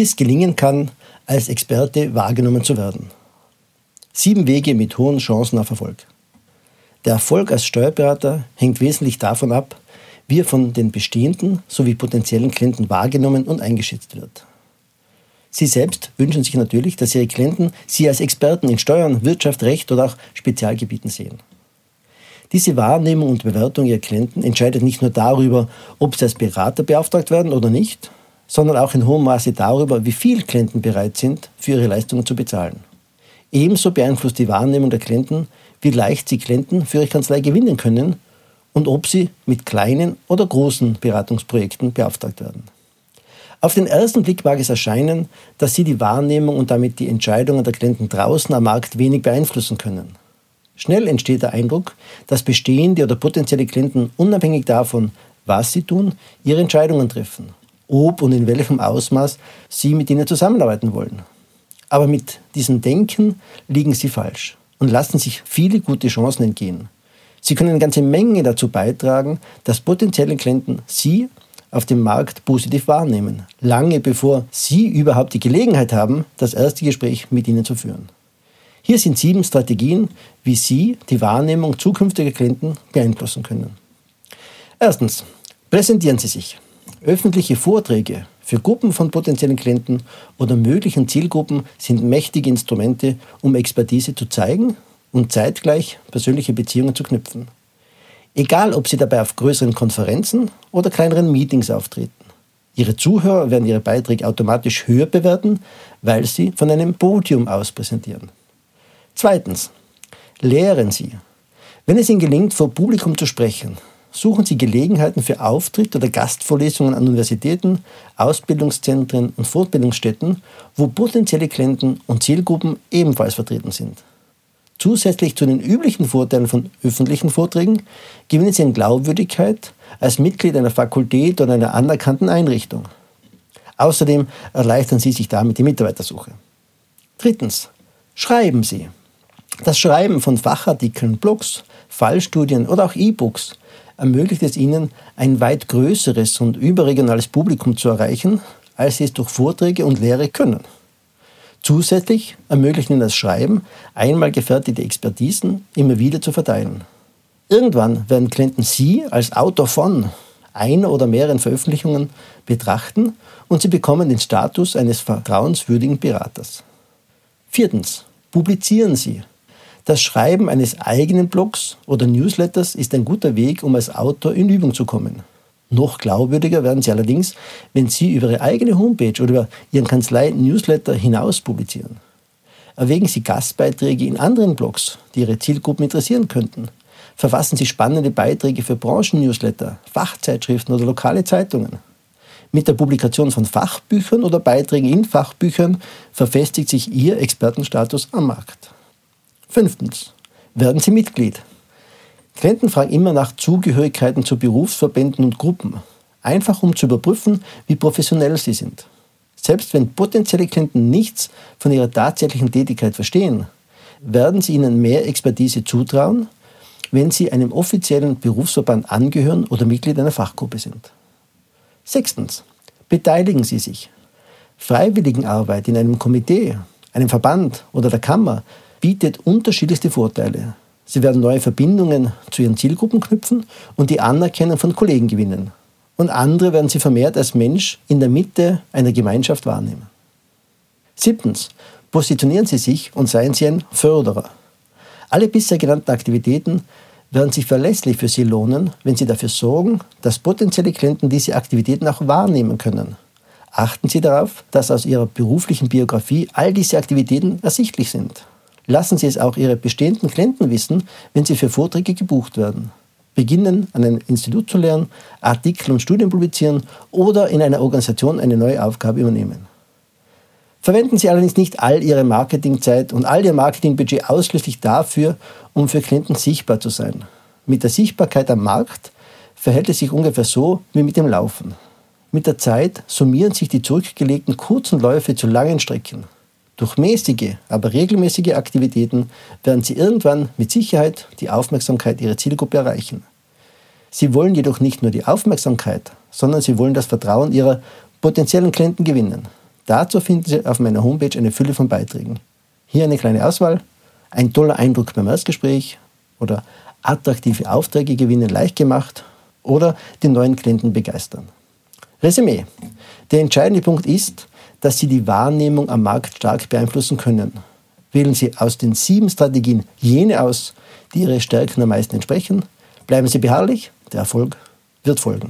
wie es gelingen kann, als Experte wahrgenommen zu werden. Sieben Wege mit hohen Chancen auf Erfolg. Der Erfolg als Steuerberater hängt wesentlich davon ab, wie er von den bestehenden sowie potenziellen Klienten wahrgenommen und eingeschätzt wird. Sie selbst wünschen sich natürlich, dass Ihre Klienten Sie als Experten in Steuern, Wirtschaft, Recht oder auch Spezialgebieten sehen. Diese Wahrnehmung und Bewertung Ihrer Klienten entscheidet nicht nur darüber, ob Sie als Berater beauftragt werden oder nicht, sondern auch in hohem Maße darüber, wie viel Klienten bereit sind, für ihre Leistungen zu bezahlen. Ebenso beeinflusst die Wahrnehmung der Klienten, wie leicht sie Klienten für ihre Kanzlei gewinnen können und ob sie mit kleinen oder großen Beratungsprojekten beauftragt werden. Auf den ersten Blick mag es erscheinen, dass Sie die Wahrnehmung und damit die Entscheidungen der Klienten draußen am Markt wenig beeinflussen können. Schnell entsteht der Eindruck, dass bestehende oder potenzielle Klienten unabhängig davon, was sie tun, ihre Entscheidungen treffen, ob und in welchem Ausmaß sie mit ihnen zusammenarbeiten wollen. Aber mit diesem Denken liegen sie falsch und lassen sich viele gute Chancen entgehen. Sie können eine ganze Menge dazu beitragen, dass potenzielle Klienten Sie auf dem Markt positiv wahrnehmen, lange bevor Sie überhaupt die Gelegenheit haben, das erste Gespräch mit Ihnen zu führen. Hier sind sieben Strategien, wie Sie die Wahrnehmung zukünftiger Klienten beeinflussen können. Erstens, präsentieren Sie sich. Öffentliche Vorträge für Gruppen von potenziellen Klienten oder möglichen Zielgruppen sind mächtige Instrumente, um Expertise zu zeigen und zeitgleich persönliche Beziehungen zu knüpfen. Egal, ob Sie dabei auf größeren Konferenzen oder kleineren Meetings auftreten. Ihre Zuhörer werden Ihre Beiträge automatisch höher bewerten, weil Sie von einem Podium aus präsentieren. Zweitens, lehren Sie. Wenn es Ihnen gelingt, vor Publikum zu sprechen, suchen Sie Gelegenheiten für Auftritt oder Gastvorlesungen an Universitäten, Ausbildungszentren und Fortbildungsstätten, wo potenzielle Klienten und Zielgruppen ebenfalls vertreten sind. Zusätzlich zu den üblichen Vorteilen von öffentlichen Vorträgen gewinnen Sie an Glaubwürdigkeit als Mitglied einer Fakultät oder einer anerkannten Einrichtung. Außerdem erleichtern Sie sich damit die Mitarbeitersuche. Drittens. Schreiben Sie. Das Schreiben von Fachartikeln, Blogs, Fallstudien oder auch E-Books ermöglicht es Ihnen, ein weit größeres und überregionales Publikum zu erreichen, als Sie es durch Vorträge und Lehre können. Zusätzlich ermöglichen Ihnen das Schreiben, einmal gefertigte Expertisen immer wieder zu verteilen. Irgendwann werden Klienten Sie als Autor von einer oder mehreren Veröffentlichungen betrachten und Sie bekommen den Status eines vertrauenswürdigen Beraters. Viertens. Publizieren Sie. Das Schreiben eines eigenen Blogs oder Newsletters ist ein guter Weg, um als Autor in Übung zu kommen. Noch glaubwürdiger werden Sie allerdings, wenn Sie über Ihre eigene Homepage oder über Ihren Kanzlei-Newsletter hinaus publizieren. Erwägen Sie Gastbeiträge in anderen Blogs, die Ihre Zielgruppen interessieren könnten. Verfassen Sie spannende Beiträge für Branchen-Newsletter, Fachzeitschriften oder lokale Zeitungen. Mit der Publikation von Fachbüchern oder Beiträgen in Fachbüchern verfestigt sich Ihr Expertenstatus am Markt. Fünftens. Werden Sie Mitglied. Klienten fragen immer nach Zugehörigkeiten zu Berufsverbänden und Gruppen, einfach um zu überprüfen, wie professionell sie sind. Selbst wenn potenzielle Klienten nichts von ihrer tatsächlichen Tätigkeit verstehen, werden sie ihnen mehr Expertise zutrauen, wenn sie einem offiziellen Berufsverband angehören oder Mitglied einer Fachgruppe sind. Sechstens. Beteiligen Sie sich. Freiwilligenarbeit in einem Komitee, einem Verband oder der Kammer bietet unterschiedlichste Vorteile. Sie werden neue Verbindungen zu ihren Zielgruppen knüpfen und die Anerkennung von Kollegen gewinnen. Und andere werden sie vermehrt als Mensch in der Mitte einer Gemeinschaft wahrnehmen. Siebtens. Positionieren Sie sich und seien Sie ein Förderer. Alle bisher genannten Aktivitäten werden sich verlässlich für Sie lohnen, wenn Sie dafür sorgen, dass potenzielle Klienten diese Aktivitäten auch wahrnehmen können. Achten Sie darauf, dass aus Ihrer beruflichen Biografie all diese Aktivitäten ersichtlich sind. Lassen Sie es auch Ihre bestehenden Klienten wissen, wenn Sie für Vorträge gebucht werden. Beginnen, an einem Institut zu lernen, Artikel und Studien publizieren oder in einer Organisation eine neue Aufgabe übernehmen. Verwenden Sie allerdings nicht all Ihre Marketingzeit und all Ihr Marketingbudget ausschließlich dafür, um für Klienten sichtbar zu sein. Mit der Sichtbarkeit am Markt verhält es sich ungefähr so wie mit dem Laufen. Mit der Zeit summieren sich die zurückgelegten kurzen Läufe zu langen Strecken. Durch mäßige, aber regelmäßige Aktivitäten werden Sie irgendwann mit Sicherheit die Aufmerksamkeit Ihrer Zielgruppe erreichen. Sie wollen jedoch nicht nur die Aufmerksamkeit, sondern Sie wollen das Vertrauen Ihrer potenziellen Klienten gewinnen. Dazu finden Sie auf meiner Homepage eine Fülle von Beiträgen. Hier eine kleine Auswahl, ein toller Eindruck beim Erstgespräch oder attraktive Aufträge gewinnen leicht gemacht oder den neuen Klienten begeistern. Resümee. Der entscheidende Punkt ist, dass Sie die Wahrnehmung am Markt stark beeinflussen können. Wählen Sie aus den sieben Strategien jene aus, die Ihre Stärken am meisten entsprechen. Bleiben Sie beharrlich, der Erfolg wird folgen.